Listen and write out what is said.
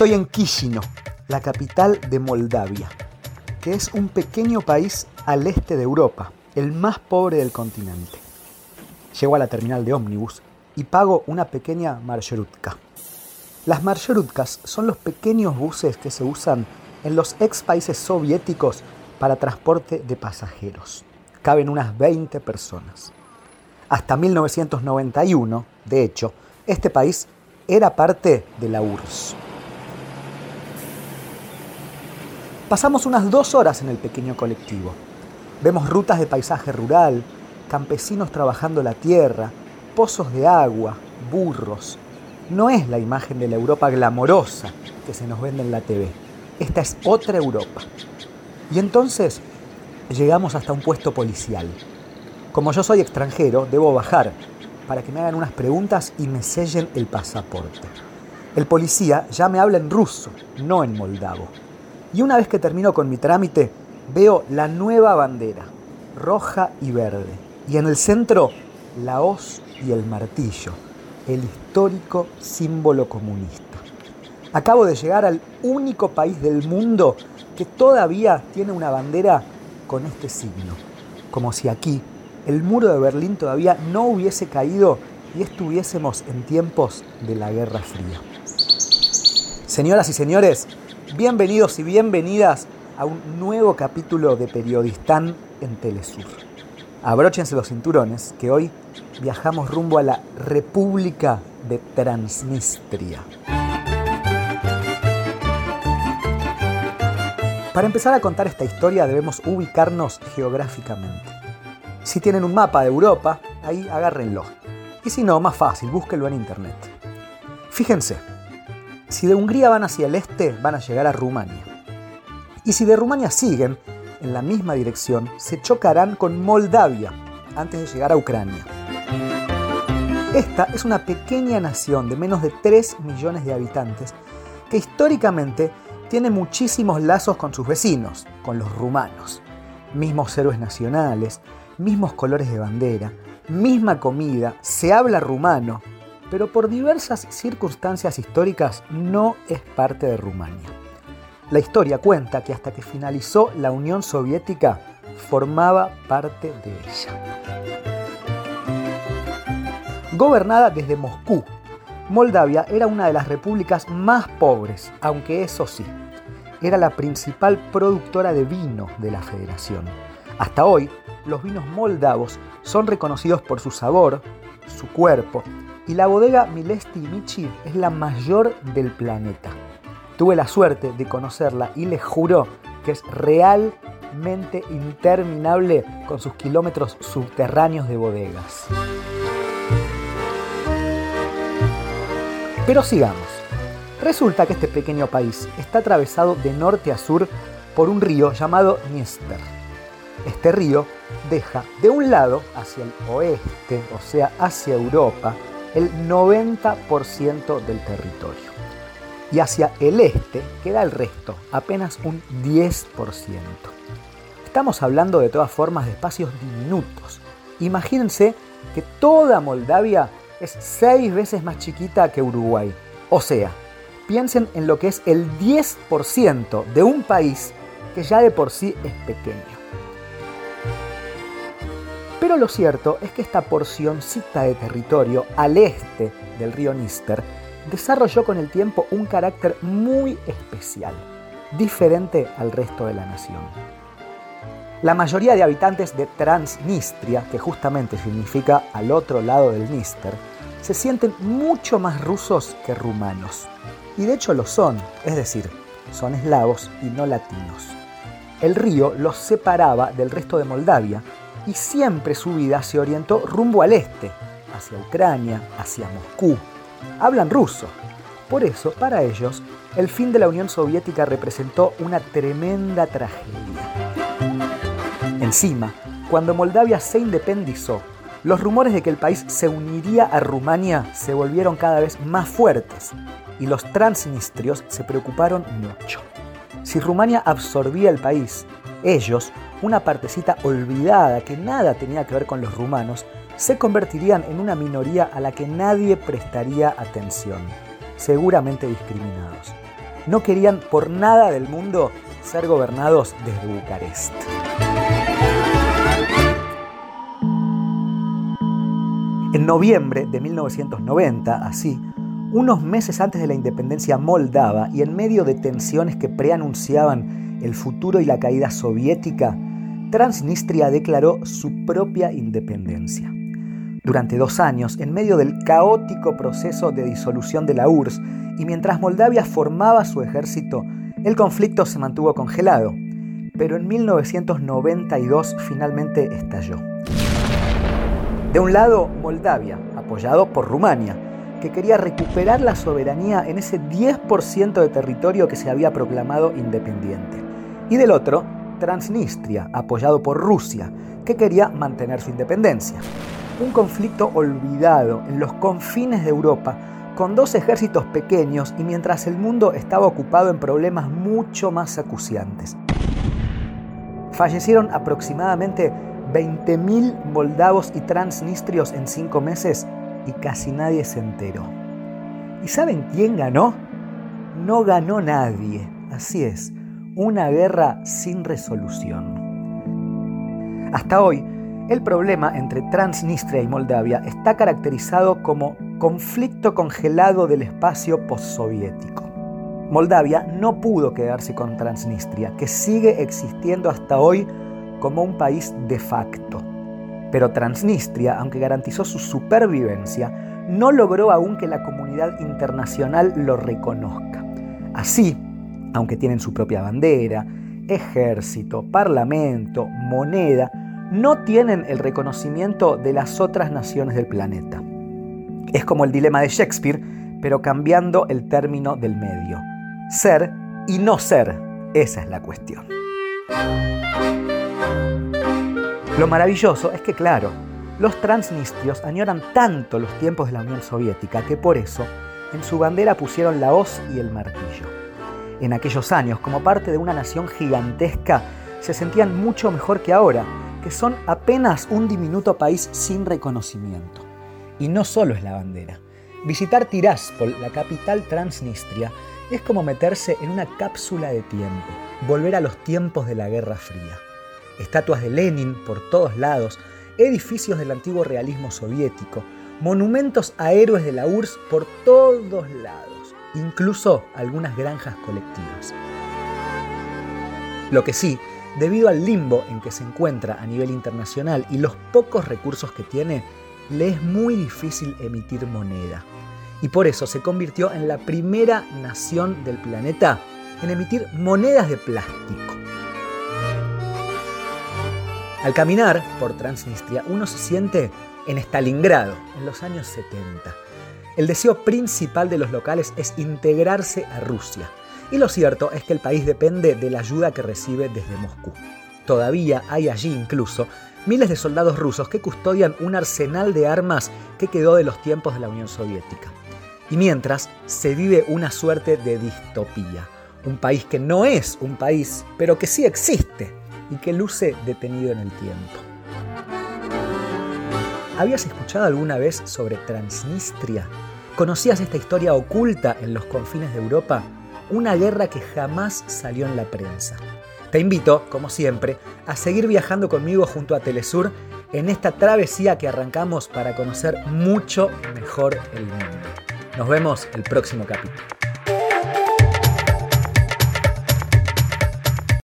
Estoy en Chisinau, la capital de Moldavia, que es un pequeño país al este de Europa, el más pobre del continente. Llego a la terminal de ómnibus y pago una pequeña marcherutka. Las marcherutkas son los pequeños buses que se usan en los ex países soviéticos para transporte de pasajeros. Caben unas 20 personas. Hasta 1991, de hecho, este país era parte de la URSS. Pasamos unas dos horas en el pequeño colectivo. Vemos rutas de paisaje rural, campesinos trabajando la tierra, pozos de agua, burros. No es la imagen de la Europa glamorosa que se nos vende en la TV. Esta es otra Europa. Y entonces llegamos hasta un puesto policial. Como yo soy extranjero, debo bajar para que me hagan unas preguntas y me sellen el pasaporte. El policía ya me habla en ruso, no en moldavo. Y una vez que termino con mi trámite, veo la nueva bandera, roja y verde. Y en el centro, la hoz y el martillo, el histórico símbolo comunista. Acabo de llegar al único país del mundo que todavía tiene una bandera con este signo, como si aquí el muro de Berlín todavía no hubiese caído y estuviésemos en tiempos de la Guerra Fría. Señoras y señores, Bienvenidos y bienvenidas a un nuevo capítulo de Periodistán en Telesur. Abróchense los cinturones que hoy viajamos rumbo a la República de Transnistria. Para empezar a contar esta historia debemos ubicarnos geográficamente. Si tienen un mapa de Europa, ahí agárrenlo. Y si no, más fácil, búsquenlo en internet. Fíjense, si de Hungría van hacia el este, van a llegar a Rumania. Y si de Rumania siguen en la misma dirección, se chocarán con Moldavia antes de llegar a Ucrania. Esta es una pequeña nación de menos de 3 millones de habitantes que históricamente tiene muchísimos lazos con sus vecinos, con los rumanos. Mismos héroes nacionales, mismos colores de bandera, misma comida, se habla rumano, pero por diversas circunstancias históricas no es parte de Rumania. La historia cuenta que hasta que finalizó la Unión Soviética formaba parte de ella. Gobernada desde Moscú, Moldavia era una de las repúblicas más pobres, aunque eso sí, era la principal productora de vino de la federación. Hasta hoy, los vinos moldavos son reconocidos por su sabor, su cuerpo y la bodega Milesti Michi es la mayor del planeta. Tuve la suerte de conocerla y les juro que es realmente interminable con sus kilómetros subterráneos de bodegas. Pero sigamos. Resulta que este pequeño país está atravesado de norte a sur por un río llamado Dniester. Este río deja de un lado hacia el oeste, o sea, hacia Europa, el 90% del territorio. Y hacia el este queda el resto, apenas un 10%. Estamos hablando de todas formas de espacios diminutos. Imagínense que toda Moldavia es seis veces más chiquita que Uruguay. O sea, piensen en lo que es el 10% de un país que ya de por sí es pequeño. Pero lo cierto es que esta porcioncita de territorio al este del río Níster desarrolló con el tiempo un carácter muy especial, diferente al resto de la nación. La mayoría de habitantes de Transnistria, que justamente significa al otro lado del Níster, se sienten mucho más rusos que rumanos. Y de hecho lo son, es decir, son eslavos y no latinos. El río los separaba del resto de Moldavia y siempre su vida se orientó rumbo al este, hacia Ucrania, hacia Moscú. Hablan ruso. Por eso, para ellos, el fin de la Unión Soviética representó una tremenda tragedia. Encima, cuando Moldavia se independizó, los rumores de que el país se uniría a Rumania se volvieron cada vez más fuertes y los transnistrios se preocuparon mucho. Si Rumania absorbía el país, ellos una partecita olvidada que nada tenía que ver con los rumanos, se convertirían en una minoría a la que nadie prestaría atención, seguramente discriminados. no querían por nada del mundo ser gobernados desde Bucarest. En noviembre de 1990, así, unos meses antes de la independencia moldava y en medio de tensiones que preanunciaban el futuro y la caída soviética, Transnistria declaró su propia independencia. Durante dos años, en medio del caótico proceso de disolución de la URSS y mientras Moldavia formaba su ejército, el conflicto se mantuvo congelado, pero en 1992 finalmente estalló. De un lado, Moldavia, apoyado por Rumania, que quería recuperar la soberanía en ese 10% de territorio que se había proclamado independiente. Y del otro, Transnistria, apoyado por Rusia, que quería mantener su independencia. Un conflicto olvidado en los confines de Europa, con dos ejércitos pequeños y mientras el mundo estaba ocupado en problemas mucho más acuciantes. Fallecieron aproximadamente 20.000 moldavos y transnistrios en cinco meses y casi nadie se enteró. ¿Y saben quién ganó? No ganó nadie. Así es, una guerra sin resolución. Hasta hoy, el problema entre Transnistria y Moldavia está caracterizado como conflicto congelado del espacio postsoviético. Moldavia no pudo quedarse con Transnistria, que sigue existiendo hasta hoy como un país de facto. Pero Transnistria, aunque garantizó su supervivencia, no logró aún que la comunidad internacional lo reconozca. Así, aunque tienen su propia bandera, ejército, parlamento, moneda, no tienen el reconocimiento de las otras naciones del planeta. Es como el dilema de Shakespeare, pero cambiando el término del medio. Ser y no ser, esa es la cuestión. Lo maravilloso es que, claro, los transnistrios añoran tanto los tiempos de la Unión Soviética que por eso en su bandera pusieron la hoz y el martillo. En aquellos años, como parte de una nación gigantesca, se sentían mucho mejor que ahora, que son apenas un diminuto país sin reconocimiento. Y no solo es la bandera. Visitar Tiraspol, la capital transnistria, es como meterse en una cápsula de tiempo, volver a los tiempos de la Guerra Fría estatuas de Lenin por todos lados, edificios del antiguo realismo soviético, monumentos a héroes de la URSS por todos lados, incluso algunas granjas colectivas. Lo que sí, debido al limbo en que se encuentra a nivel internacional y los pocos recursos que tiene, le es muy difícil emitir moneda. Y por eso se convirtió en la primera nación del planeta en emitir monedas de plástico. Al caminar por Transnistria, uno se siente en Stalingrado, en los años 70. El deseo principal de los locales es integrarse a Rusia. Y lo cierto es que el país depende de la ayuda que recibe desde Moscú. Todavía hay allí incluso miles de soldados rusos que custodian un arsenal de armas que quedó de los tiempos de la Unión Soviética. Y mientras se vive una suerte de distopía. Un país que no es un país, pero que sí existe y que luce detenido en el tiempo. ¿Habías escuchado alguna vez sobre Transnistria? ¿Conocías esta historia oculta en los confines de Europa? Una guerra que jamás salió en la prensa. Te invito, como siempre, a seguir viajando conmigo junto a Telesur en esta travesía que arrancamos para conocer mucho mejor el mundo. Nos vemos el próximo capítulo.